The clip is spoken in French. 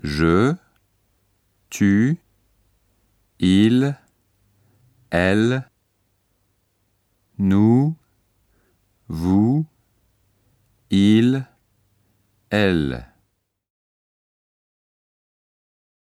Je, tu, il, elle, nous, vous, il, elle.